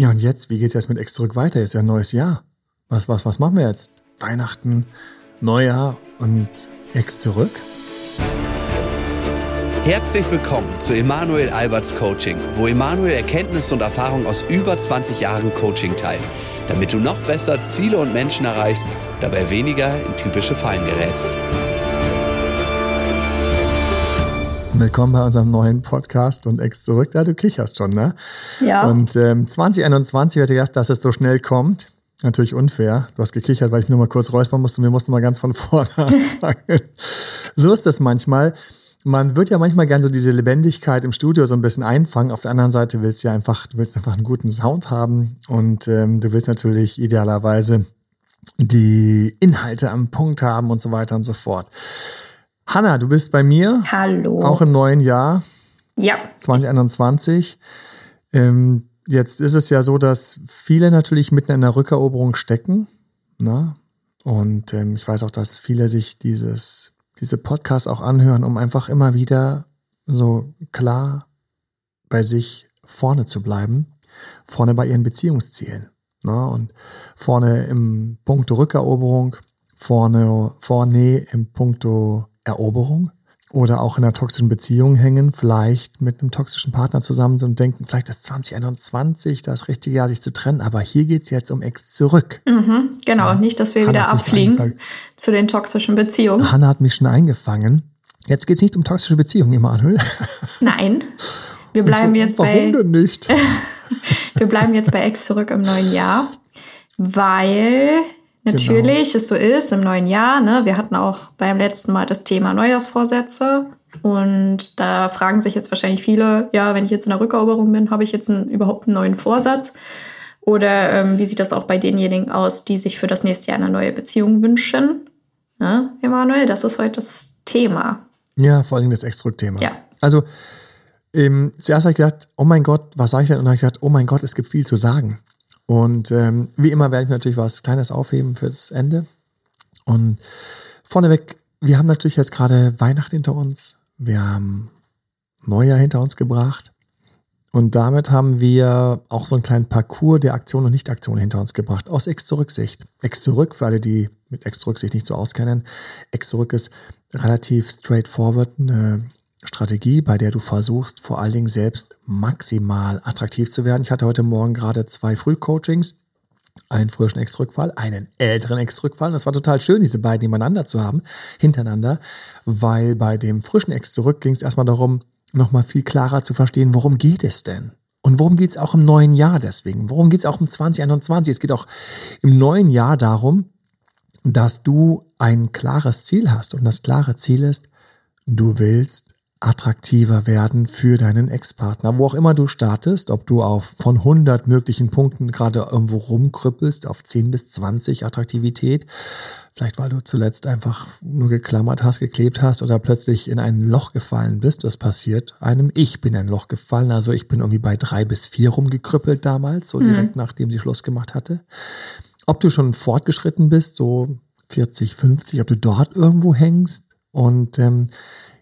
Ja, und jetzt, wie geht's jetzt mit Ex zurück weiter? Ist ja ein neues Jahr. Was, was, was machen wir jetzt? Weihnachten, Neujahr und Ex zurück? Herzlich willkommen zu Emanuel Alberts Coaching, wo Emanuel Erkenntnisse und Erfahrung aus über 20 Jahren Coaching teilt, damit du noch besser Ziele und Menschen erreichst, dabei weniger in typische Fallen gerätst. Willkommen bei unserem neuen Podcast und Ex zurück. Ja, du kicherst schon, ne? Ja. Und ähm, 2021 hätte ich gedacht, dass es so schnell kommt. Natürlich unfair. Du hast gekichert, weil ich nur mal kurz räuspern musste und wir mussten mal ganz von vorne anfangen. so ist das manchmal. Man wird ja manchmal gern so diese Lebendigkeit im Studio so ein bisschen einfangen. Auf der anderen Seite willst du ja einfach, du willst einfach einen guten Sound haben und ähm, du willst natürlich idealerweise die Inhalte am Punkt haben und so weiter und so fort. Hanna, du bist bei mir. Hallo. Auch im neuen Jahr. Ja. 2021. Ähm, jetzt ist es ja so, dass viele natürlich mitten in der Rückeroberung stecken. Ne? Und ähm, ich weiß auch, dass viele sich dieses, diese Podcasts auch anhören, um einfach immer wieder so klar bei sich vorne zu bleiben. Vorne bei ihren Beziehungszielen. Ne? Und vorne im Punkto Rückeroberung, vorne, vorne im Punkto Eroberung oder auch in einer toxischen Beziehung hängen, vielleicht mit einem toxischen Partner zusammen sind und denken, vielleicht ist 2021 das richtige Jahr, sich zu trennen, aber hier geht es jetzt um Ex zurück. Mhm, genau, ja. nicht, dass wir Hanna wieder abfliegen zu den toxischen Beziehungen. Hanna hat mich schon eingefangen. Jetzt geht es nicht um toxische Beziehungen, Emanuel. Nein, wir bleiben so, jetzt warum bei... Warum denn nicht? wir bleiben jetzt bei Ex zurück im neuen Jahr, weil Natürlich, genau. es so ist im neuen Jahr. Ne? Wir hatten auch beim letzten Mal das Thema Neujahrsvorsätze. Und da fragen sich jetzt wahrscheinlich viele, ja, wenn ich jetzt in der Rückeroberung bin, habe ich jetzt einen, überhaupt einen neuen Vorsatz? Oder ähm, wie sieht das auch bei denjenigen aus, die sich für das nächste Jahr eine neue Beziehung wünschen? Ne, Emanuel, das ist heute das Thema. Ja, vor allem das Extruk-Thema. Ja. Also, ähm, zuerst habe ich gedacht, oh mein Gott, was sage ich denn? Und dann habe ich gedacht, oh mein Gott, es gibt viel zu sagen. Und ähm, wie immer werde ich natürlich was Kleines aufheben fürs Ende. Und vorneweg, wir haben natürlich jetzt gerade Weihnachten hinter uns. Wir haben Neujahr hinter uns gebracht. Und damit haben wir auch so einen kleinen Parcours der Aktion und Nicht-Aktion hinter uns gebracht, aus Ex-Zurück-Sicht. Ex-Zurück, für alle, die mit Ex-Zurück sich nicht so auskennen, Ex-Zurück ist relativ straightforward, eine Strategie, bei der du versuchst, vor allen Dingen selbst maximal attraktiv zu werden. Ich hatte heute Morgen gerade zwei Frühcoachings, einen frischen Ex-Rückfall, einen älteren Ex-Rückfall. Das war total schön, diese beiden nebeneinander zu haben, hintereinander, weil bei dem frischen Ex-Zurück ging es erstmal darum, nochmal viel klarer zu verstehen, worum geht es denn? Und worum geht es auch im neuen Jahr deswegen? Worum geht es auch im 2021? Es geht auch im neuen Jahr darum, dass du ein klares Ziel hast. Und das klare Ziel ist, du willst attraktiver werden für deinen Ex-Partner. Wo auch immer du startest, ob du auf von 100 möglichen Punkten gerade irgendwo rumkrüppelst, auf 10 bis 20 Attraktivität, vielleicht weil du zuletzt einfach nur geklammert hast, geklebt hast oder plötzlich in ein Loch gefallen bist. Das passiert einem. Ich bin in ein Loch gefallen, also ich bin irgendwie bei drei bis vier rumgekrüppelt damals, so direkt mhm. nachdem sie Schluss gemacht hatte. Ob du schon fortgeschritten bist, so 40, 50, ob du dort irgendwo hängst und ähm,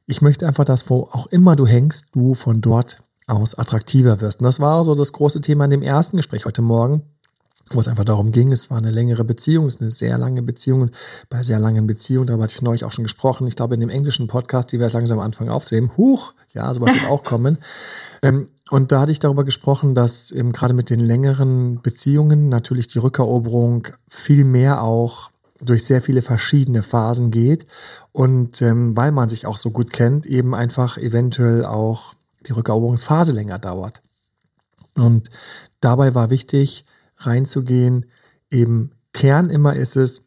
ich möchte einfach, dass wo auch immer du hängst, du von dort aus attraktiver wirst. Und das war so das große Thema in dem ersten Gespräch heute Morgen, wo es einfach darum ging, es war eine längere Beziehung, es ist eine sehr lange Beziehung. Und bei sehr langen Beziehungen, darüber hatte ich neulich auch schon gesprochen, ich glaube in dem englischen Podcast, die wir jetzt langsam am Anfang aufsehen, huch, ja, sowas wird auch kommen. Ähm, und da hatte ich darüber gesprochen, dass eben gerade mit den längeren Beziehungen natürlich die Rückeroberung viel mehr auch durch sehr viele verschiedene Phasen geht und ähm, weil man sich auch so gut kennt, eben einfach eventuell auch die Rückeroberungsphase länger dauert. Und dabei war wichtig, reinzugehen, eben Kern immer ist es,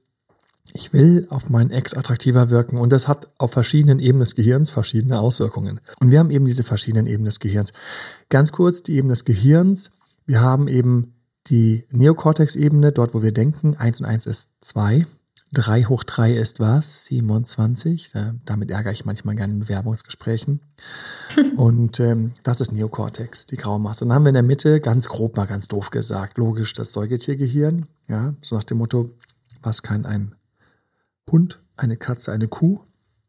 ich will auf meinen Ex attraktiver wirken und das hat auf verschiedenen Ebenen des Gehirns verschiedene Auswirkungen. Und wir haben eben diese verschiedenen Ebenen des Gehirns. Ganz kurz die Ebene des Gehirns. Wir haben eben die Neokortex-Ebene, dort wo wir denken, eins und eins ist zwei. 3 hoch 3 ist was? 27. damit ärgere ich manchmal gerne in Bewerbungsgesprächen. Und ähm, das ist Neokortex, die graue Masse. Und dann haben wir in der Mitte, ganz grob mal ganz doof gesagt, logisch das Säugetiergehirn. Ja, so nach dem Motto, was kann ein Hund, eine Katze, eine Kuh?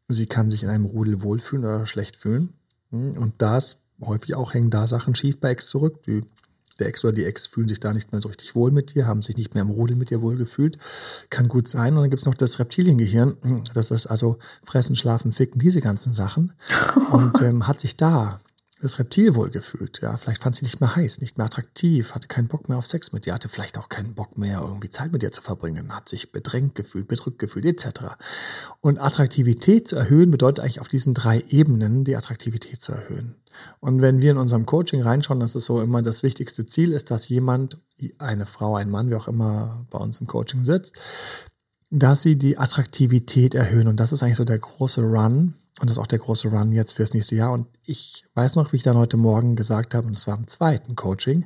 Sie kann sich in einem Rudel wohlfühlen oder schlecht fühlen. Hm, und da ist häufig auch hängen da Sachen schief bei Ex zurück. Die der Ex oder die Ex fühlen sich da nicht mehr so richtig wohl mit dir, haben sich nicht mehr im Rudel mit dir wohl gefühlt. Kann gut sein. Und dann gibt's noch das Reptiliengehirn. Das ist also Fressen, Schlafen, Ficken, diese ganzen Sachen. Und ähm, hat sich da das Reptil wohl gefühlt. Ja, vielleicht fand sie nicht mehr heiß, nicht mehr attraktiv, hatte keinen Bock mehr auf Sex mit dir, hatte vielleicht auch keinen Bock mehr, irgendwie Zeit mit dir zu verbringen, hat sich bedrängt gefühlt, bedrückt gefühlt, etc. Und Attraktivität zu erhöhen bedeutet eigentlich auf diesen drei Ebenen die Attraktivität zu erhöhen. Und wenn wir in unserem Coaching reinschauen, dass es so immer das wichtigste Ziel ist, dass jemand, eine Frau, ein Mann, wie auch immer bei uns im Coaching sitzt, dass sie die Attraktivität erhöhen. Und das ist eigentlich so der große Run, und das ist auch der große Run jetzt fürs nächste Jahr. Und ich weiß noch, wie ich dann heute Morgen gesagt habe, und das war im zweiten Coaching.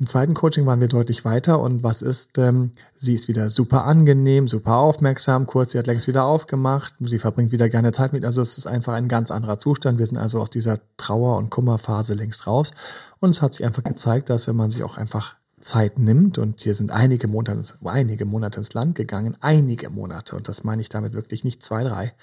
Im zweiten Coaching waren wir deutlich weiter. Und was ist, ähm, sie ist wieder super angenehm, super aufmerksam. Kurz, sie hat längst wieder aufgemacht. Sie verbringt wieder gerne Zeit mit. Also es ist einfach ein ganz anderer Zustand. Wir sind also aus dieser Trauer- und Kummerphase längst raus. Und es hat sich einfach gezeigt, dass wenn man sich auch einfach Zeit nimmt, und hier sind einige Monate, einige Monate ins Land gegangen, einige Monate, und das meine ich damit wirklich nicht zwei, drei,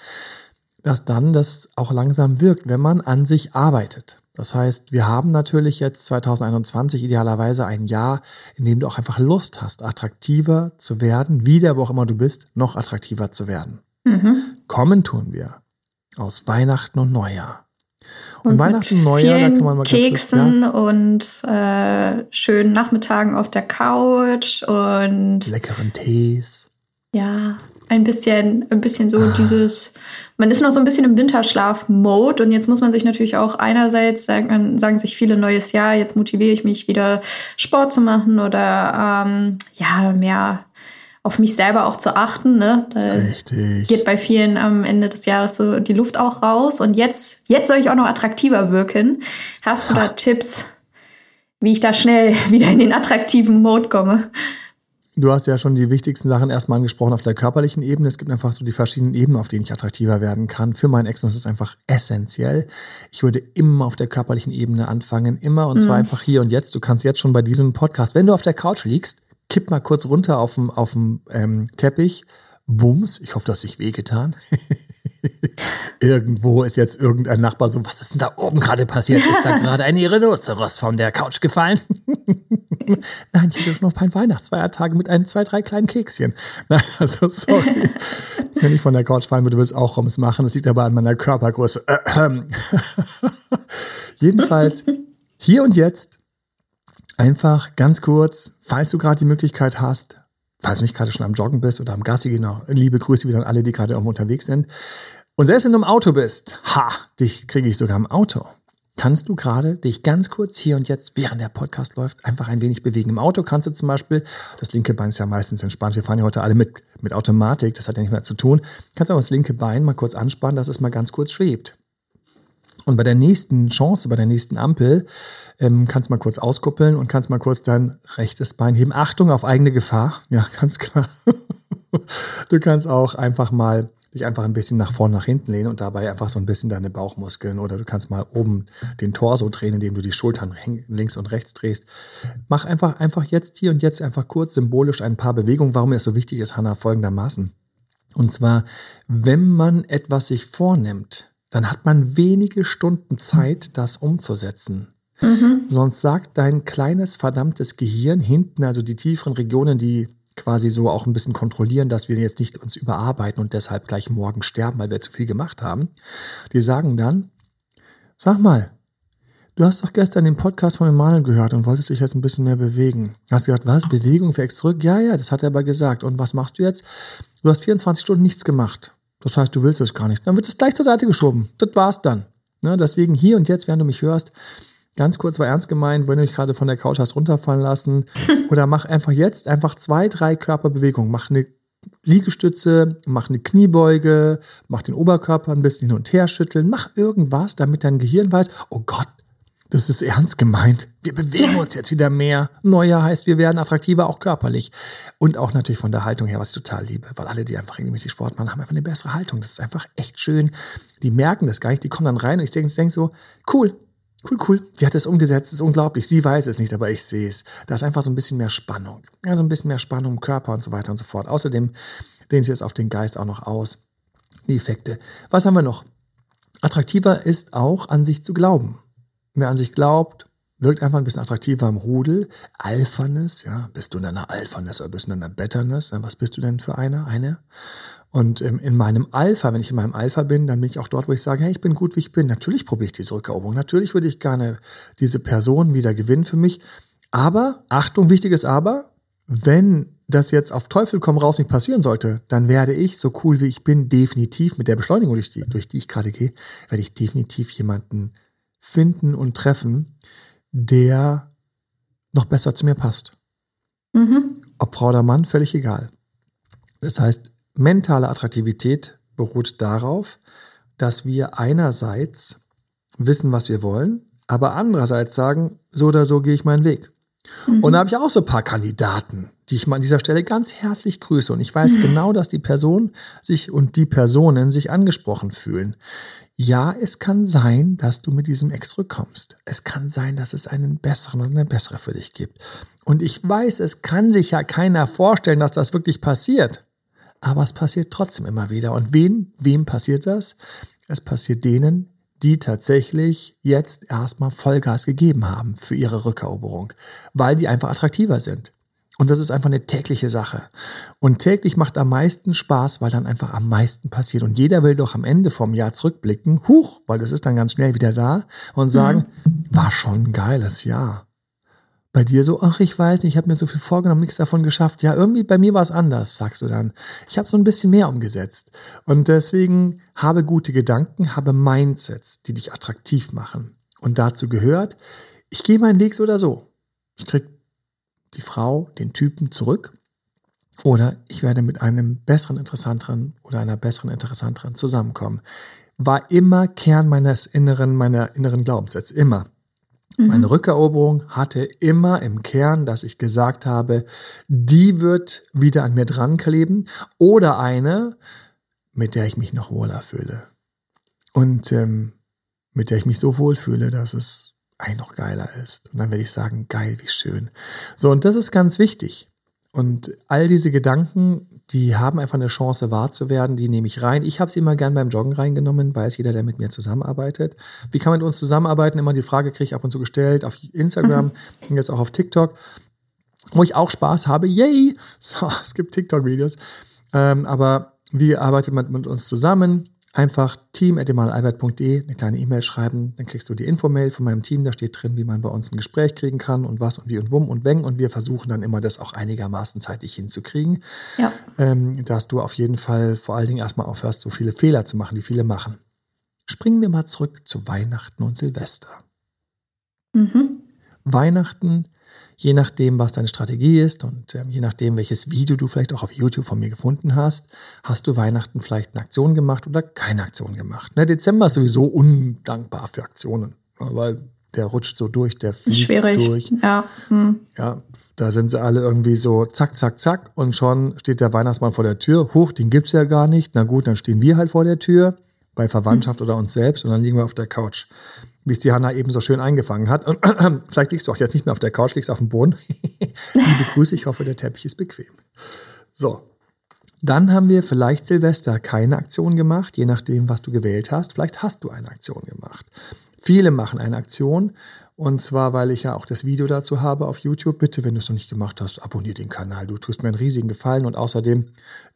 dass dann das auch langsam wirkt, wenn man an sich arbeitet. Das heißt, wir haben natürlich jetzt 2021 idealerweise ein Jahr, in dem du auch einfach Lust hast, attraktiver zu werden, wieder, wo auch immer du bist, noch attraktiver zu werden. Mhm. Kommen tun wir aus Weihnachten und Neujahr. Und, und Weihnachten und Neujahr, da kann man mal Keksen ganz kurz, ja? und äh, schönen Nachmittagen auf der Couch und leckeren Tees. Ja, ein bisschen, ein bisschen so dieses man ist noch so ein bisschen im Winterschlaf-Mode und jetzt muss man sich natürlich auch einerseits sagen, sagen sich viele neues Jahr, jetzt motiviere ich mich wieder Sport zu machen oder ähm, ja, mehr auf mich selber auch zu achten. Ne? Da Richtig. Geht bei vielen am Ende des Jahres so die Luft auch raus. Und jetzt, jetzt soll ich auch noch attraktiver wirken. Hast du da Tipps, wie ich da schnell wieder in den attraktiven Mode komme? Du hast ja schon die wichtigsten Sachen erstmal angesprochen auf der körperlichen Ebene. Es gibt einfach so die verschiedenen Ebenen, auf denen ich attraktiver werden kann. Für meinen Ex, und das ist einfach essentiell. Ich würde immer auf der körperlichen Ebene anfangen, immer, und mhm. zwar einfach hier und jetzt. Du kannst jetzt schon bei diesem Podcast, wenn du auf der Couch liegst, kipp mal kurz runter auf dem, auf dem ähm, Teppich, Bums, ich hoffe, du hast dich wehgetan. Irgendwo ist jetzt irgendein Nachbar so, was ist denn da oben gerade passiert? Ist da gerade ein Rhinoceros von der Couch gefallen? Nein, ich habe noch ein paar Weihnachtsfeiertage mit ein, zwei, drei kleinen Kekschen. Nein, also sorry. Wenn ich von der Couch fallen würde, würde es auch Rums machen. Das liegt aber an meiner Körpergröße. Jedenfalls, hier und jetzt, einfach ganz kurz, falls du gerade die Möglichkeit hast, falls du nicht gerade schon am Joggen bist oder am Gassi, genau, liebe Grüße wieder an alle, die gerade irgendwo unterwegs sind. Und selbst wenn du im Auto bist, ha, dich kriege ich sogar im Auto. Kannst du gerade dich ganz kurz hier und jetzt, während der Podcast läuft, einfach ein wenig bewegen. Im Auto kannst du zum Beispiel, das linke Bein ist ja meistens entspannt, wir fahren ja heute alle mit, mit Automatik, das hat ja nicht mehr zu tun, kannst du auch das linke Bein mal kurz anspannen, dass es mal ganz kurz schwebt. Und bei der nächsten Chance, bei der nächsten Ampel, ähm, kannst mal kurz auskuppeln und kannst mal kurz dein rechtes Bein heben. Achtung auf eigene Gefahr. Ja, ganz klar. du kannst auch einfach mal dich einfach ein bisschen nach vorn, nach hinten lehnen und dabei einfach so ein bisschen deine Bauchmuskeln oder du kannst mal oben den Torso drehen, indem du die Schultern links und rechts drehst. Mach einfach, einfach jetzt hier und jetzt einfach kurz symbolisch ein paar Bewegungen. Warum es so wichtig ist, Hannah, folgendermaßen. Und zwar, wenn man etwas sich vornimmt, dann hat man wenige Stunden Zeit, das umzusetzen. Mhm. Sonst sagt dein kleines, verdammtes Gehirn hinten, also die tieferen Regionen, die quasi so auch ein bisschen kontrollieren, dass wir jetzt nicht uns überarbeiten und deshalb gleich morgen sterben, weil wir zu viel gemacht haben. Die sagen dann, sag mal, du hast doch gestern den Podcast von Emanuel gehört und wolltest dich jetzt ein bisschen mehr bewegen. Hast du gesagt, was, Bewegung für Ex zurück? Ja, ja, das hat er aber gesagt. Und was machst du jetzt? Du hast 24 Stunden nichts gemacht. Das heißt, du willst es gar nicht. Dann wird es gleich zur Seite geschoben. Das war's dann. Ne, deswegen hier und jetzt, während du mich hörst, ganz kurz war ernst gemeint, wenn du dich gerade von der Couch hast runterfallen lassen. oder mach einfach jetzt einfach zwei, drei Körperbewegungen. Mach eine Liegestütze, mach eine Kniebeuge, mach den Oberkörper ein bisschen hin und her schütteln, mach irgendwas, damit dein Gehirn weiß, oh Gott, das ist ernst gemeint. Wir bewegen uns jetzt wieder mehr. Neuer heißt, wir werden attraktiver, auch körperlich. Und auch natürlich von der Haltung her, was ich total liebe. Weil alle, die einfach regelmäßig Sport machen, haben einfach eine bessere Haltung. Das ist einfach echt schön. Die merken das gar nicht. Die kommen dann rein und ich denke denk so, cool, cool, cool. Sie hat es umgesetzt, das ist unglaublich. Sie weiß es nicht, aber ich sehe es. Da ist einfach so ein bisschen mehr Spannung. Also ein bisschen mehr Spannung im Körper und so weiter und so fort. Außerdem dehnen sie es auf den Geist auch noch aus. Die Effekte. Was haben wir noch? Attraktiver ist auch an sich zu glauben. Wer an sich glaubt, wirkt einfach ein bisschen attraktiver im Rudel. Alphaness, ja, bist du in einer Alphaness oder bist du in einer Betterness? Was bist du denn für einer? Eine? Und ähm, in meinem Alpha, wenn ich in meinem Alpha bin, dann bin ich auch dort, wo ich sage, hey, ich bin gut, wie ich bin. Natürlich probiere ich diese Rückeroberung. Natürlich würde ich gerne diese Person wieder gewinnen für mich. Aber, Achtung, wichtiges Aber, wenn das jetzt auf Teufel komm raus nicht passieren sollte, dann werde ich, so cool wie ich bin, definitiv mit der Beschleunigung, durch die, durch die ich gerade gehe, werde ich definitiv jemanden finden und treffen, der noch besser zu mir passt. Mhm. Ob Frau oder Mann, völlig egal. Das heißt, Mentale Attraktivität beruht darauf, dass wir einerseits wissen, was wir wollen, aber andererseits sagen, so oder so gehe ich meinen Weg. Mhm. Und da habe ich auch so ein paar Kandidaten, die ich mal an dieser Stelle ganz herzlich grüße. Und ich weiß genau, dass die Person sich und die Personen sich angesprochen fühlen. Ja, es kann sein, dass du mit diesem Ex rückkommst. Es kann sein, dass es einen besseren und eine bessere für dich gibt. Und ich weiß, es kann sich ja keiner vorstellen, dass das wirklich passiert aber es passiert trotzdem immer wieder. Und wen, wem passiert das? Es passiert denen, die tatsächlich jetzt erstmal Vollgas gegeben haben für ihre Rückeroberung, weil die einfach attraktiver sind. Und das ist einfach eine tägliche Sache. Und täglich macht am meisten Spaß, weil dann einfach am meisten passiert. Und jeder will doch am Ende vom Jahr zurückblicken, huch, weil das ist dann ganz schnell wieder da und sagen, mhm. war schon ein geiles Jahr. Bei dir so, ach, ich weiß nicht, ich habe mir so viel vorgenommen, nichts davon geschafft. Ja, irgendwie bei mir war es anders, sagst du dann. Ich habe so ein bisschen mehr umgesetzt. Und deswegen habe gute Gedanken, habe Mindsets, die dich attraktiv machen. Und dazu gehört, ich gehe meinen Weg so oder so. Ich krieg die Frau, den Typen zurück. Oder ich werde mit einem besseren, interessanteren oder einer besseren, interessanteren zusammenkommen. War immer Kern meines inneren, meiner inneren Glaubenssätze. Immer. Mhm. Meine Rückeroberung hatte immer im Kern, dass ich gesagt habe, die wird wieder an mir dran kleben oder eine, mit der ich mich noch wohler fühle. Und ähm, mit der ich mich so wohl fühle, dass es eigentlich noch geiler ist. Und dann werde ich sagen, geil, wie schön. So, und das ist ganz wichtig. Und all diese Gedanken, die haben einfach eine Chance wahr zu werden, die nehme ich rein. Ich habe sie immer gern beim Joggen reingenommen, weiß jeder, der mit mir zusammenarbeitet. Wie kann man mit uns zusammenarbeiten? Immer die Frage kriege ich ab und zu gestellt auf Instagram mhm. jetzt auch auf TikTok, wo ich auch Spaß habe. Yay! So, es gibt TikTok-Videos. Ähm, aber wie arbeitet man mit uns zusammen? Einfach team.emalalbert.de eine kleine E-Mail schreiben, dann kriegst du die Infomail von meinem Team, da steht drin, wie man bei uns ein Gespräch kriegen kann und was und wie und wumm und wenn und wir versuchen dann immer das auch einigermaßen zeitlich hinzukriegen, ja. ähm, dass du auf jeden Fall vor allen Dingen erstmal aufhörst, so viele Fehler zu machen, die viele machen. Springen wir mal zurück zu Weihnachten und Silvester. Mhm. Weihnachten je nachdem, was deine Strategie ist und ähm, je nachdem, welches Video du vielleicht auch auf YouTube von mir gefunden hast, hast du Weihnachten vielleicht eine Aktion gemacht oder keine Aktion gemacht. Ne, Dezember ist sowieso undankbar für Aktionen, ne, weil der rutscht so durch, der fliegt Schwierig. durch. Ja. Hm. ja, da sind sie alle irgendwie so zack, zack, zack und schon steht der Weihnachtsmann vor der Tür. Huch, den gibt's ja gar nicht. Na gut, dann stehen wir halt vor der Tür bei Verwandtschaft hm. oder uns selbst und dann liegen wir auf der Couch wie es die Hanna eben so schön eingefangen hat. Und vielleicht liegst du auch jetzt nicht mehr auf der Couch, liegst auf dem Boden. Liebe Grüße, ich hoffe, der Teppich ist bequem. So. Dann haben wir vielleicht Silvester keine Aktion gemacht, je nachdem, was du gewählt hast. Vielleicht hast du eine Aktion gemacht. Viele machen eine Aktion und zwar, weil ich ja auch das Video dazu habe auf YouTube. Bitte, wenn du es noch nicht gemacht hast, abonniere den Kanal. Du tust mir einen riesigen Gefallen und außerdem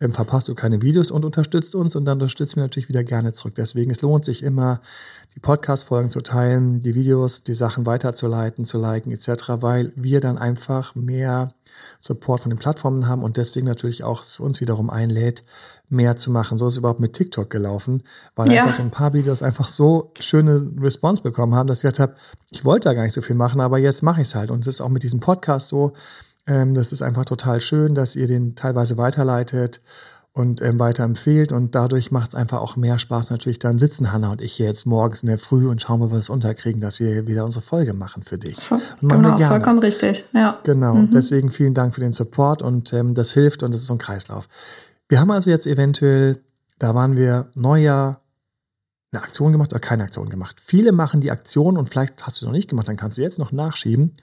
ähm, verpasst du keine Videos und unterstützt uns und dann unterstützt mir natürlich wieder gerne zurück. Deswegen, es lohnt sich immer, die Podcast-Folgen zu teilen, die Videos, die Sachen weiterzuleiten, zu liken etc., weil wir dann einfach mehr Support von den Plattformen haben und deswegen natürlich auch uns wiederum einlädt, mehr zu machen. So ist es überhaupt mit TikTok gelaufen, weil ja. einfach so ein paar Videos einfach so schöne Response bekommen haben, dass ich gedacht habe, ich wollte da gar nicht so viel machen, aber jetzt mache ich es halt. Und es ist auch mit diesem Podcast so, ähm, das ist einfach total schön, dass ihr den teilweise weiterleitet und ähm, weiterempfehlt und dadurch macht es einfach auch mehr Spaß. Natürlich dann sitzen Hanna und ich hier jetzt morgens in der Früh und schauen, ob wir es unterkriegen, dass wir wieder unsere Folge machen für dich. Voll, genau, vollkommen richtig. Ja. Genau, mhm. deswegen vielen Dank für den Support und ähm, das hilft und das ist so ein Kreislauf. Wir haben also jetzt eventuell, da waren wir Neujahr, eine Aktion gemacht oder keine Aktion gemacht. Viele machen die Aktion und vielleicht hast du es noch nicht gemacht, dann kannst du jetzt noch nachschieben.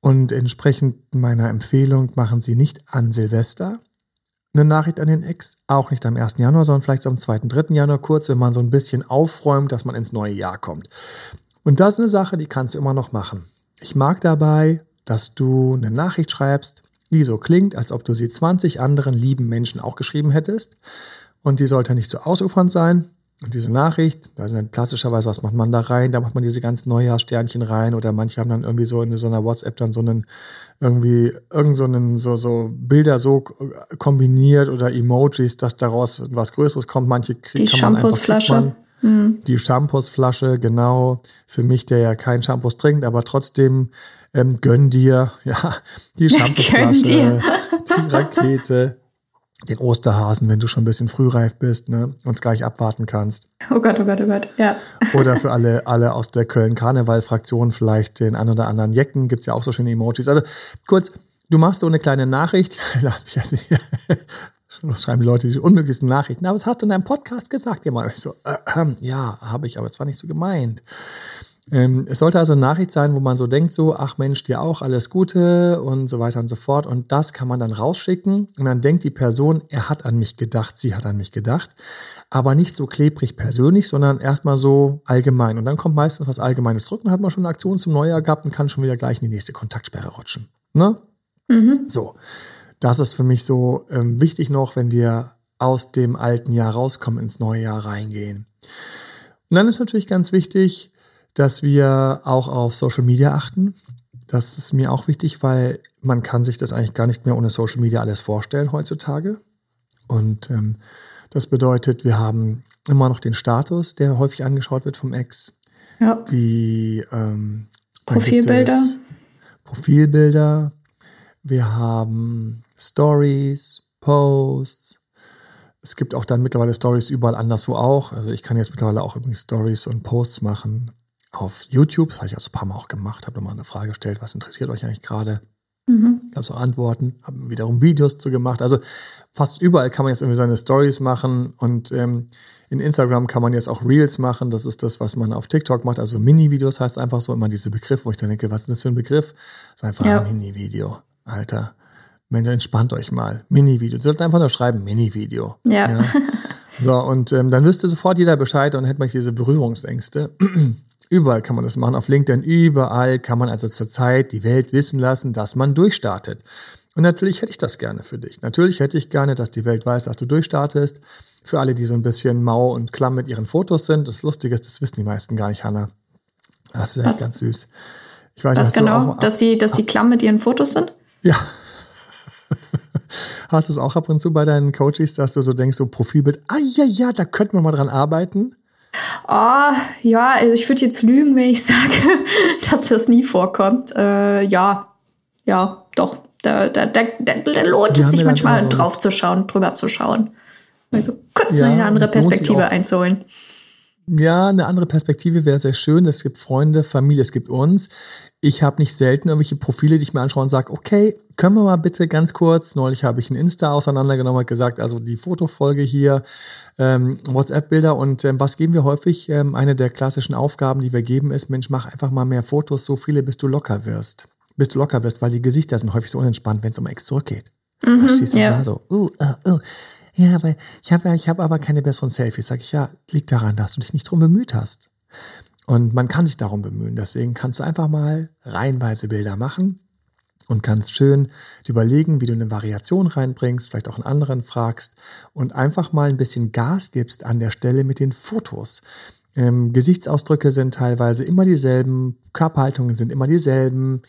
Und entsprechend meiner Empfehlung machen sie nicht an Silvester eine Nachricht an den Ex, auch nicht am 1. Januar, sondern vielleicht so am 2., 3. Januar kurz, wenn man so ein bisschen aufräumt, dass man ins neue Jahr kommt. Und das ist eine Sache, die kannst du immer noch machen. ich mag dabei, dass du eine Nachricht schreibst, die so klingt, als ob du sie 20 anderen lieben Menschen auch geschrieben hättest. Und die sollte nicht zu so ausufernd sein. Und diese Nachricht, also klassischerweise, was macht man da rein? Da macht man diese ganzen Neujahrssternchen rein oder manche haben dann irgendwie so in so einer WhatsApp dann so einen, irgendwie, irgend so einen, so, so Bilder so kombiniert oder Emojis, dass daraus was Größeres kommt. Manche kriegt Die Shampoosflasche. Hm. Die Shampoosflasche, genau. Für mich, der ja kein Shampoos trinkt, aber trotzdem ähm, gönn dir, ja, die Shampoosflasche, die Rakete den Osterhasen, wenn du schon ein bisschen frühreif bist ne, und es gar nicht abwarten kannst. Oh Gott, oh Gott, oh Gott, ja. Oder für alle, alle aus der Köln-Karneval-Fraktion vielleicht den ein oder anderen Jecken, gibt es ja auch so schöne Emojis. Also kurz, du machst so eine kleine Nachricht, lass mich jetzt nicht, das schreiben die Leute die unmöglichsten Nachrichten, aber was hast du in deinem Podcast gesagt? Ja, ich so, äh, äh, ja, habe ich, aber es war nicht so gemeint. Ähm, es sollte also eine Nachricht sein, wo man so denkt, so, ach Mensch, dir auch alles Gute und so weiter und so fort. Und das kann man dann rausschicken und dann denkt die Person, er hat an mich gedacht, sie hat an mich gedacht. Aber nicht so klebrig persönlich, sondern erstmal so allgemein. Und dann kommt meistens was Allgemeines zurück und hat man schon eine Aktion zum Neujahr gehabt und kann schon wieder gleich in die nächste Kontaktsperre rutschen. Ne? Mhm. So. Das ist für mich so ähm, wichtig noch, wenn wir aus dem alten Jahr rauskommen, ins neue Jahr reingehen. Und dann ist natürlich ganz wichtig, dass wir auch auf Social Media achten. Das ist mir auch wichtig, weil man kann sich das eigentlich gar nicht mehr ohne Social Media alles vorstellen heutzutage. Und ähm, das bedeutet, wir haben immer noch den Status, der häufig angeschaut wird vom Ex. Ja. Die ähm, Profilbilder. Profilbilder. Wir haben Stories, Posts. Es gibt auch dann mittlerweile Stories überall anderswo auch. Also ich kann jetzt mittlerweile auch übrigens Stories und Posts machen auf YouTube, das habe ich also ein paar Mal auch gemacht, habe nochmal eine Frage gestellt, was interessiert euch eigentlich gerade? Mhm. Gab es auch Antworten, habe wiederum Videos zu gemacht. Also fast überall kann man jetzt irgendwie seine Stories machen und ähm, in Instagram kann man jetzt auch Reels machen. Das ist das, was man auf TikTok macht. Also Mini-Videos heißt einfach so immer diese Begriff, wo ich dann denke, was ist das für ein Begriff? Das ist einfach ja. ein Mini-Video, Alter. Mensch, entspannt euch mal. Mini-Video. Sie sollten einfach nur schreiben, Mini-Video. Ja. ja. So, und ähm, dann wüsste sofort jeder Bescheid und hätte man diese Berührungsängste. Überall kann man das machen. Auf LinkedIn, überall kann man also zurzeit die Welt wissen lassen, dass man durchstartet. Und natürlich hätte ich das gerne für dich. Natürlich hätte ich gerne, dass die Welt weiß, dass du durchstartest. Für alle, die so ein bisschen mau und klamm mit ihren Fotos sind. Das Lustige ist, das wissen die meisten gar nicht, Hanna. Das ist echt ganz süß. Ich weiß Was genau? Auch, dass sie, dass sie klamm mit ihren Fotos sind? Ja. Hast du es auch ab und zu bei deinen Coaches, dass du so denkst, so Profilbild, ah ja, ja, da könnte man mal dran arbeiten? Oh, ja, also ich würde jetzt lügen, wenn ich sage, dass das nie vorkommt. Äh, ja, ja, doch. Da, da, da, da lohnt es sich manchmal so drauf zu schauen, drüber zu schauen. Also kurz ja, eine andere Perspektive einzuholen. Ja, eine andere Perspektive wäre sehr schön. Es gibt Freunde, Familie, es gibt uns. Ich habe nicht selten irgendwelche Profile, die ich mir anschaue und sage, okay, können wir mal bitte ganz kurz, neulich habe ich ein Insta auseinandergenommen und gesagt, also die Fotofolge hier, ähm, WhatsApp-Bilder und ähm, was geben wir häufig? Ähm, eine der klassischen Aufgaben, die wir geben, ist, Mensch, mach einfach mal mehr Fotos, so viele, bis du locker wirst. Bis du locker wirst, weil die Gesichter sind häufig so unentspannt, wenn es um Ex zurückgeht. Mhm, Verstehst du ja. so? Uh, uh, uh. Ja, aber ich habe ich hab aber keine besseren Selfies. Sag ich, ja, liegt daran, dass du dich nicht drum bemüht hast. Und man kann sich darum bemühen. Deswegen kannst du einfach mal reihenweise Bilder machen und kannst schön überlegen, wie du eine Variation reinbringst, vielleicht auch einen anderen fragst und einfach mal ein bisschen Gas gibst an der Stelle mit den Fotos. Ähm, Gesichtsausdrücke sind teilweise immer dieselben, Körperhaltungen sind immer dieselben.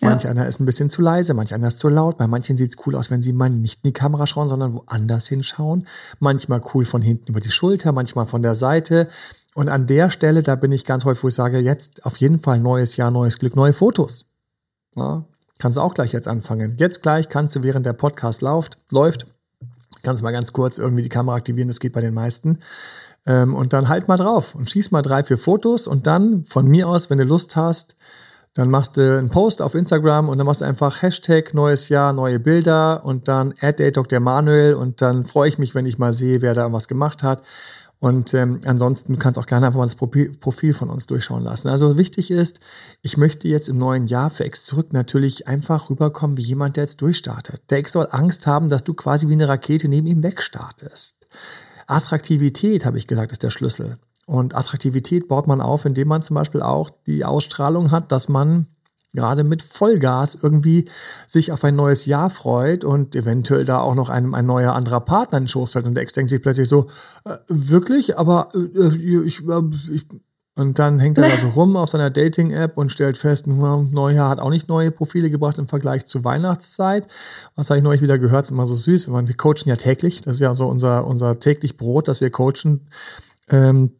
Manch ja. einer ist ein bisschen zu leise, manch einer ist zu laut. Bei manchen sieht es cool aus, wenn sie mal nicht in die Kamera schauen, sondern woanders hinschauen. Manchmal cool von hinten über die Schulter, manchmal von der Seite. Und an der Stelle, da bin ich ganz häufig, wo ich sage, jetzt auf jeden Fall neues Jahr, neues Glück, neue Fotos. Ja, kannst du auch gleich jetzt anfangen. Jetzt gleich kannst du, während der Podcast läuft, läuft, kannst mal ganz kurz irgendwie die Kamera aktivieren, das geht bei den meisten. Ähm, und dann halt mal drauf und schieß mal drei, vier Fotos und dann von mir aus, wenn du Lust hast, dann machst du einen Post auf Instagram und dann machst du einfach Hashtag neues Jahr, neue Bilder und dann add Dr. Manuel und dann freue ich mich, wenn ich mal sehe, wer da was gemacht hat. Und ähm, ansonsten kannst auch gerne einfach mal das Profil von uns durchschauen lassen. Also wichtig ist, ich möchte jetzt im neuen Jahr für Ex zurück natürlich einfach rüberkommen wie jemand, der jetzt durchstartet. Der Ex soll Angst haben, dass du quasi wie eine Rakete neben ihm wegstartest. Attraktivität, habe ich gesagt, ist der Schlüssel. Und Attraktivität baut man auf, indem man zum Beispiel auch die Ausstrahlung hat, dass man gerade mit Vollgas irgendwie sich auf ein neues Jahr freut und eventuell da auch noch einem ein neuer anderer Partner in den Schoß fällt und der Ex denkt sich plötzlich so, äh, wirklich, aber äh, ich, äh, ich, und dann hängt er da so rum auf seiner Dating-App und stellt fest, Neujahr hat auch nicht neue Profile gebracht im Vergleich zur Weihnachtszeit. Was habe ich neulich wieder gehört, ist immer so süß. Wir coachen ja täglich. Das ist ja so unser, unser täglich Brot, dass wir coachen. Ähm,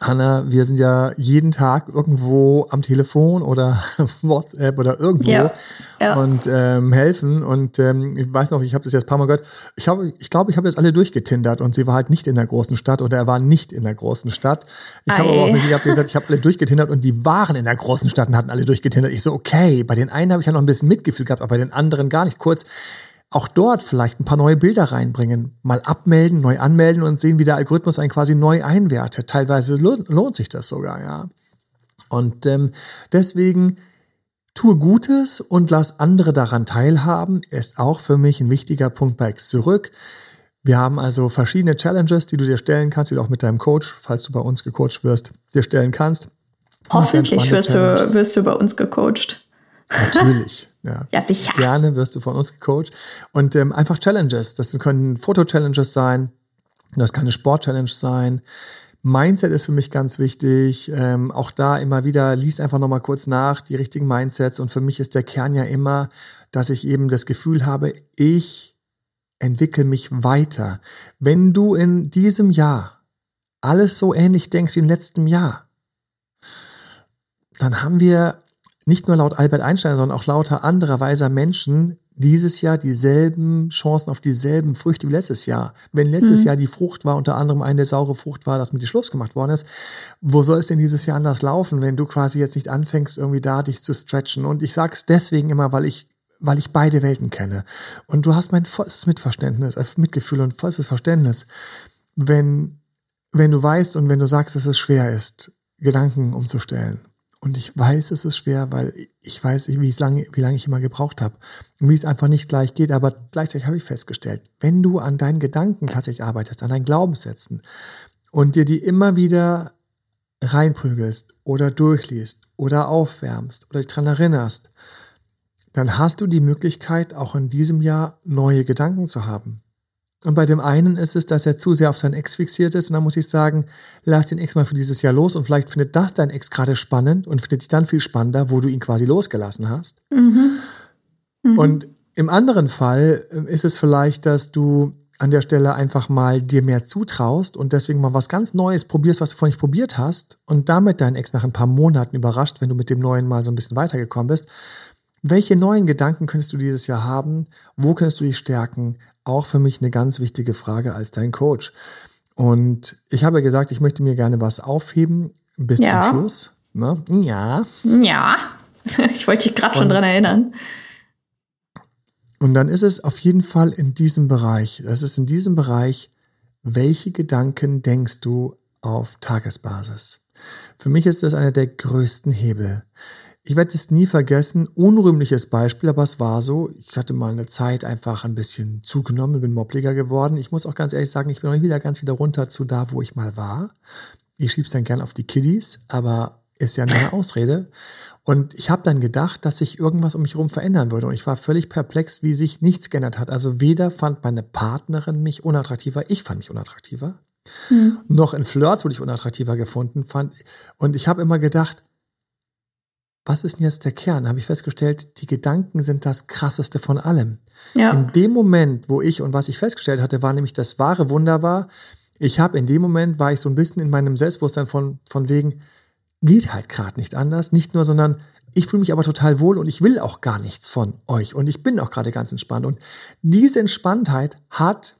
Hanna, wir sind ja jeden Tag irgendwo am Telefon oder WhatsApp oder irgendwo ja, ja. und ähm, helfen. Und ähm, ich weiß noch, ich habe das jetzt ein paar Mal gehört. Ich, hab, ich glaube, ich habe jetzt alle durchgetindert und sie war halt nicht in der großen Stadt oder er war nicht in der großen Stadt. Ich habe aber auch hab gesagt, ich habe alle durchgetindert und die waren in der großen Stadt und hatten alle durchgetindert. Ich so, okay, bei den einen habe ich ja noch ein bisschen Mitgefühl gehabt, aber bei den anderen gar nicht. Kurz, auch dort vielleicht ein paar neue Bilder reinbringen, mal abmelden, neu anmelden und sehen, wie der Algorithmus einen quasi neu einwertet. Teilweise lohnt sich das sogar, ja. Und ähm, deswegen tue Gutes und lass andere daran teilhaben, ist auch für mich ein wichtiger Punkt bei X zurück. Wir haben also verschiedene Challenges, die du dir stellen kannst, die du auch mit deinem Coach, falls du bei uns gecoacht wirst, dir stellen kannst. Hoffentlich wirst du, wirst du bei uns gecoacht. Natürlich. Ja. ja, sicher. Gerne wirst du von uns gecoacht. Und ähm, einfach Challenges. Das können Foto-Challenges sein, das kann eine Sport-Challenge sein. Mindset ist für mich ganz wichtig. Ähm, auch da immer wieder, lies einfach nochmal kurz nach, die richtigen Mindsets. Und für mich ist der Kern ja immer, dass ich eben das Gefühl habe, ich entwickle mich weiter. Wenn du in diesem Jahr alles so ähnlich denkst wie im letzten Jahr, dann haben wir nicht nur laut Albert Einstein, sondern auch lauter anderer weiser Menschen dieses Jahr dieselben Chancen auf dieselben Früchte wie letztes Jahr. Wenn letztes mhm. Jahr die Frucht war, unter anderem eine saure Frucht war, dass mit dir Schluss gemacht worden ist, wo soll es denn dieses Jahr anders laufen, wenn du quasi jetzt nicht anfängst, irgendwie da dich zu stretchen? Und ich sag's deswegen immer, weil ich weil ich beide Welten kenne. Und du hast mein vollstes Mitverständnis, äh, Mitgefühl und vollstes Verständnis, wenn, wenn du weißt und wenn du sagst, dass es schwer ist, Gedanken umzustellen und ich weiß, es ist schwer, weil ich weiß, wie, lange, wie lange ich immer gebraucht habe und wie es einfach nicht gleich geht. Aber gleichzeitig habe ich festgestellt, wenn du an deinen Gedanken tatsächlich arbeitest, an deinen Glaubenssätzen und dir die immer wieder reinprügelst oder durchliest oder aufwärmst oder dich daran erinnerst, dann hast du die Möglichkeit, auch in diesem Jahr neue Gedanken zu haben. Und bei dem einen ist es, dass er zu sehr auf seinen Ex fixiert ist. Und dann muss ich sagen, lass den Ex mal für dieses Jahr los und vielleicht findet das dein Ex gerade spannend und findet dich dann viel spannender, wo du ihn quasi losgelassen hast. Mhm. Mhm. Und im anderen Fall äh, ist es vielleicht, dass du an der Stelle einfach mal dir mehr zutraust und deswegen mal was ganz Neues probierst, was du vorhin nicht probiert hast und damit deinen Ex nach ein paar Monaten überrascht, wenn du mit dem Neuen mal so ein bisschen weitergekommen bist. Welche neuen Gedanken könntest du dieses Jahr haben? Wo könntest du dich stärken? Auch für mich eine ganz wichtige Frage als dein Coach. Und ich habe gesagt, ich möchte mir gerne was aufheben bis ja. zum Schluss. Ne? Ja. Ja. Ich wollte dich gerade schon dran erinnern. Und dann ist es auf jeden Fall in diesem Bereich. Das ist in diesem Bereich, welche Gedanken denkst du auf Tagesbasis? Für mich ist das einer der größten Hebel ich werde es nie vergessen, unrühmliches Beispiel, aber es war so. Ich hatte mal eine Zeit einfach ein bisschen zugenommen, bin mobbliger geworden. Ich muss auch ganz ehrlich sagen, ich bin noch wieder ganz wieder runter zu da, wo ich mal war. Ich schieb's dann gern auf die Kiddies, aber ist ja eine Ausrede. Und ich habe dann gedacht, dass sich irgendwas um mich herum verändern würde. Und ich war völlig perplex, wie sich nichts geändert hat. Also weder fand meine Partnerin mich unattraktiver, ich fand mich unattraktiver, hm. noch in Flirts wurde ich unattraktiver gefunden. Fand, und ich habe immer gedacht, was ist denn jetzt der Kern? Habe ich festgestellt, die Gedanken sind das krasseste von allem. Ja. In dem Moment, wo ich und was ich festgestellt hatte, war nämlich das wahre Wunder war, ich habe in dem Moment, war ich so ein bisschen in meinem Selbstbewusstsein von, von wegen, geht halt gerade nicht anders. Nicht nur, sondern ich fühle mich aber total wohl und ich will auch gar nichts von euch und ich bin auch gerade ganz entspannt. Und diese Entspanntheit hat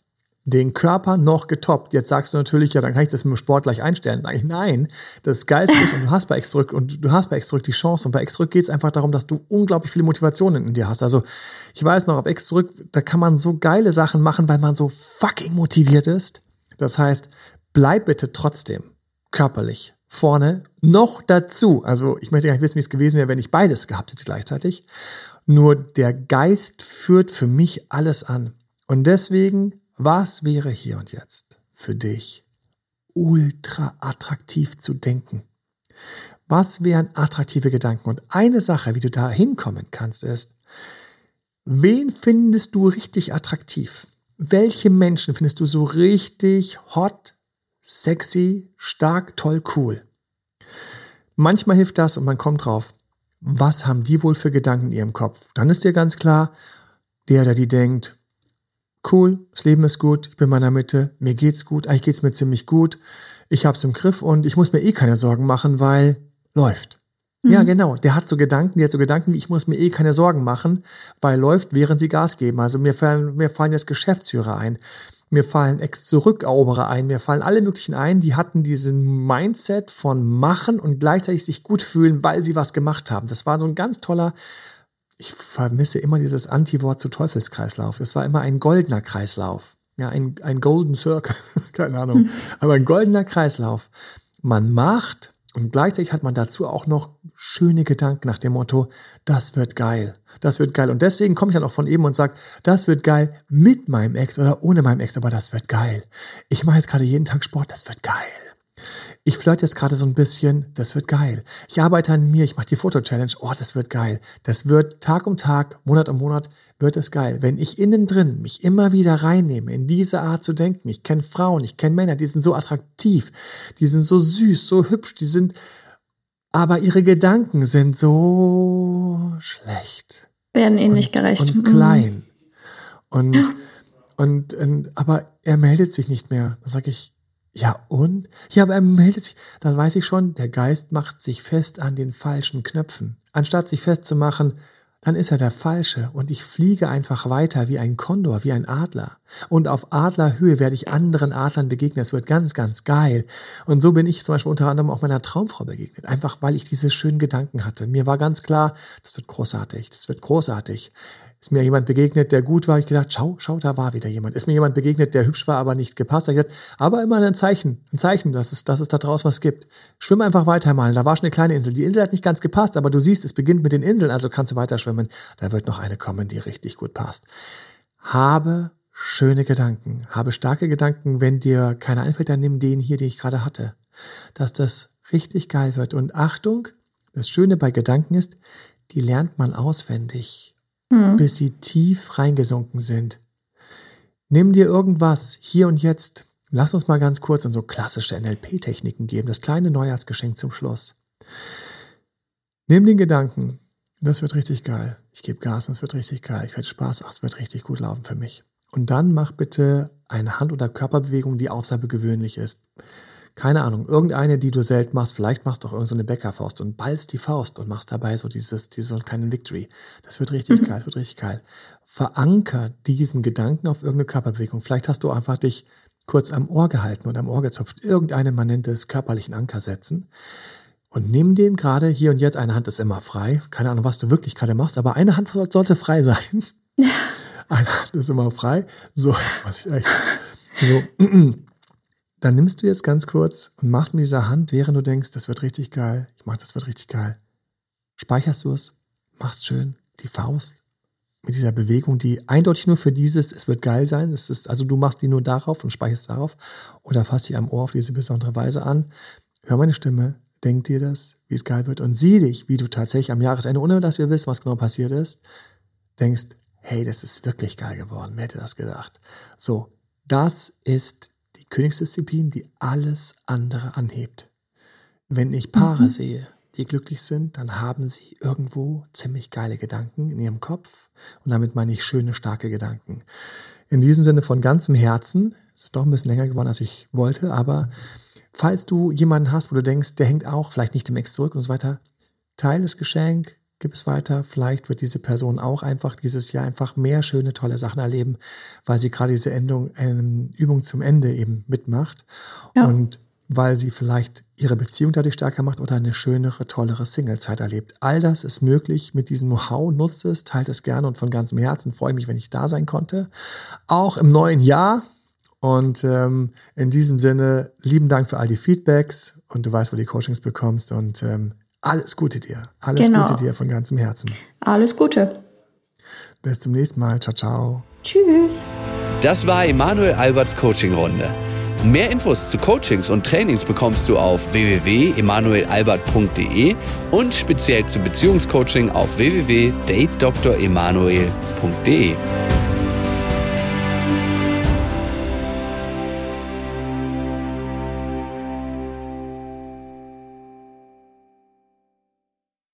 den Körper noch getoppt. Jetzt sagst du natürlich, ja, dann kann ich das mit dem Sport gleich einstellen. Nein, nein, das Geilste ist, und du hast bei X zurück und du hast bei X zurück die Chance. Und bei X zurück geht es einfach darum, dass du unglaublich viele Motivationen in dir hast. Also ich weiß noch, auf X zurück, da kann man so geile Sachen machen, weil man so fucking motiviert ist. Das heißt, bleib bitte trotzdem körperlich vorne noch dazu. Also ich möchte gar nicht wissen, wie es gewesen wäre, wenn ich beides gehabt hätte gleichzeitig. Nur der Geist führt für mich alles an. Und deswegen was wäre hier und jetzt für dich ultra attraktiv zu denken? Was wären attraktive Gedanken? Und eine Sache, wie du da hinkommen kannst, ist, wen findest du richtig attraktiv? Welche Menschen findest du so richtig hot, sexy, stark, toll, cool? Manchmal hilft das und man kommt drauf, was haben die wohl für Gedanken in ihrem Kopf? Dann ist dir ganz klar, der, der die denkt, cool, das Leben ist gut, ich bin in meiner Mitte, mir geht's gut, eigentlich geht's mir ziemlich gut, ich hab's im Griff und ich muss mir eh keine Sorgen machen, weil läuft. Mhm. Ja, genau. Der hat so Gedanken, der hat so Gedanken, wie ich muss mir eh keine Sorgen machen, weil läuft, während sie Gas geben. Also mir fallen, mir fallen jetzt Geschäftsführer ein. Mir fallen Ex-Zurückeroberer ein, mir fallen alle möglichen ein, die hatten diesen Mindset von machen und gleichzeitig sich gut fühlen, weil sie was gemacht haben. Das war so ein ganz toller, ich vermisse immer dieses Anti-Wort zu Teufelskreislauf. Es war immer ein goldener Kreislauf. Ja, ein, ein Golden Circle, keine Ahnung. Hm. Aber ein goldener Kreislauf. Man macht, und gleichzeitig hat man dazu auch noch schöne Gedanken nach dem Motto, das wird geil, das wird geil. Und deswegen komme ich dann auch von eben und sage, das wird geil mit meinem Ex oder ohne meinem Ex, aber das wird geil. Ich mache jetzt gerade jeden Tag Sport, das wird geil. Ich flirte jetzt gerade so ein bisschen, das wird geil. Ich arbeite an mir, ich mache die Foto-Challenge, oh, das wird geil. Das wird Tag um Tag, Monat um Monat, wird es geil. Wenn ich innen drin mich immer wieder reinnehme, in diese Art zu denken, ich kenne Frauen, ich kenne Männer, die sind so attraktiv, die sind so süß, so hübsch, die sind, aber ihre Gedanken sind so schlecht. Werden ihnen nicht gerecht. Und mhm. klein. Und, und, und, aber er meldet sich nicht mehr. Da sage ich, ja und? Ja, aber er meldet sich. Da weiß ich schon, der Geist macht sich fest an den falschen Knöpfen. Anstatt sich festzumachen, dann ist er der Falsche und ich fliege einfach weiter wie ein Kondor, wie ein Adler. Und auf Adlerhöhe werde ich anderen Adlern begegnen. Es wird ganz, ganz geil. Und so bin ich zum Beispiel unter anderem auch meiner Traumfrau begegnet. Einfach weil ich diese schönen Gedanken hatte. Mir war ganz klar, das wird großartig, das wird großartig. Ist mir jemand begegnet, der gut war, ich gedacht, schau, schau, da war wieder jemand. Ist mir jemand begegnet, der hübsch war, aber nicht gepasst, ich gedacht, aber immer ein Zeichen, ein Zeichen, dass es, dass es da draußen was gibt. Schwimm einfach weiter mal. Da war schon eine kleine Insel. Die Insel hat nicht ganz gepasst, aber du siehst, es beginnt mit den Inseln, also kannst du weiter schwimmen. Da wird noch eine kommen, die richtig gut passt. Habe schöne Gedanken, habe starke Gedanken, wenn dir keiner einfällt, dann nimm den hier, den ich gerade hatte. Dass das richtig geil wird. Und Achtung, das Schöne bei Gedanken ist, die lernt man auswendig mhm. bis sie tief reingesunken sind. Nimm dir irgendwas hier und jetzt. Lass uns mal ganz kurz in so klassische NLP-Techniken geben. Das kleine Neujahrsgeschenk zum Schluss. Nimm den Gedanken, das wird richtig geil. Ich gebe Gas und es wird richtig geil. Ich werde Spaß, ach, es wird richtig gut laufen für mich. Und dann mach bitte eine Hand- oder Körperbewegung, die außergewöhnlich ist keine Ahnung, irgendeine, die du selten machst, vielleicht machst du auch irgendeine so Bäckerfaust und ballst die Faust und machst dabei so dieses, diesen kleinen Victory. Das wird richtig mhm. geil, das wird richtig geil. Veranker diesen Gedanken auf irgendeine Körperbewegung. Vielleicht hast du einfach dich kurz am Ohr gehalten oder am Ohr gezupft. Irgendeinen, man nennt es körperlichen Anker setzen. Und nimm den gerade hier und jetzt. Eine Hand ist immer frei. Keine Ahnung, was du wirklich gerade machst, aber eine Hand sollte frei sein. Ja. Eine Hand ist immer frei. So, jetzt weiß ich echt. So, dann nimmst du jetzt ganz kurz und machst mit dieser Hand, während du denkst, das wird richtig geil, ich mach das wird richtig geil. Speicherst du es, machst schön die Faust mit dieser Bewegung, die eindeutig nur für dieses, es wird geil sein, es ist, also du machst die nur darauf und speicherst darauf oder fasst die am Ohr auf diese besondere Weise an. Hör meine Stimme, denk dir das, wie es geil wird und sieh dich, wie du tatsächlich am Jahresende, ohne dass wir wissen, was genau passiert ist, denkst, hey, das ist wirklich geil geworden, wer hätte das gedacht? So, das ist Königsdisziplin, die alles andere anhebt. Wenn ich Paare mhm. sehe, die glücklich sind, dann haben sie irgendwo ziemlich geile Gedanken in ihrem Kopf. Und damit meine ich schöne, starke Gedanken. In diesem Sinne von ganzem Herzen, ist doch ein bisschen länger geworden, als ich wollte, aber falls du jemanden hast, wo du denkst, der hängt auch vielleicht nicht dem Ex zurück und so weiter, teile das Geschenk, gib es weiter. Vielleicht wird diese Person auch einfach dieses Jahr einfach mehr schöne, tolle Sachen erleben, weil sie gerade diese Endung, ähm, Übung zum Ende eben mitmacht. Ja. Und weil sie vielleicht ihre Beziehung dadurch stärker macht oder eine schönere, tollere Singlezeit erlebt. All das ist möglich mit diesem Know-how. Nutzt es, teilt es gerne und von ganzem Herzen freue ich mich, wenn ich da sein konnte. Auch im neuen Jahr. Und ähm, in diesem Sinne, lieben Dank für all die Feedbacks und du weißt, wo du die Coachings bekommst und ähm, alles Gute dir. Alles genau. Gute dir von ganzem Herzen. Alles Gute. Bis zum nächsten Mal. Ciao, ciao. Tschüss. Das war Emanuel Alberts Coaching-Runde. Mehr Infos zu Coachings und Trainings bekommst du auf www.emanuelalbert.de und speziell zum Beziehungscoaching auf www.datedremanuel.de.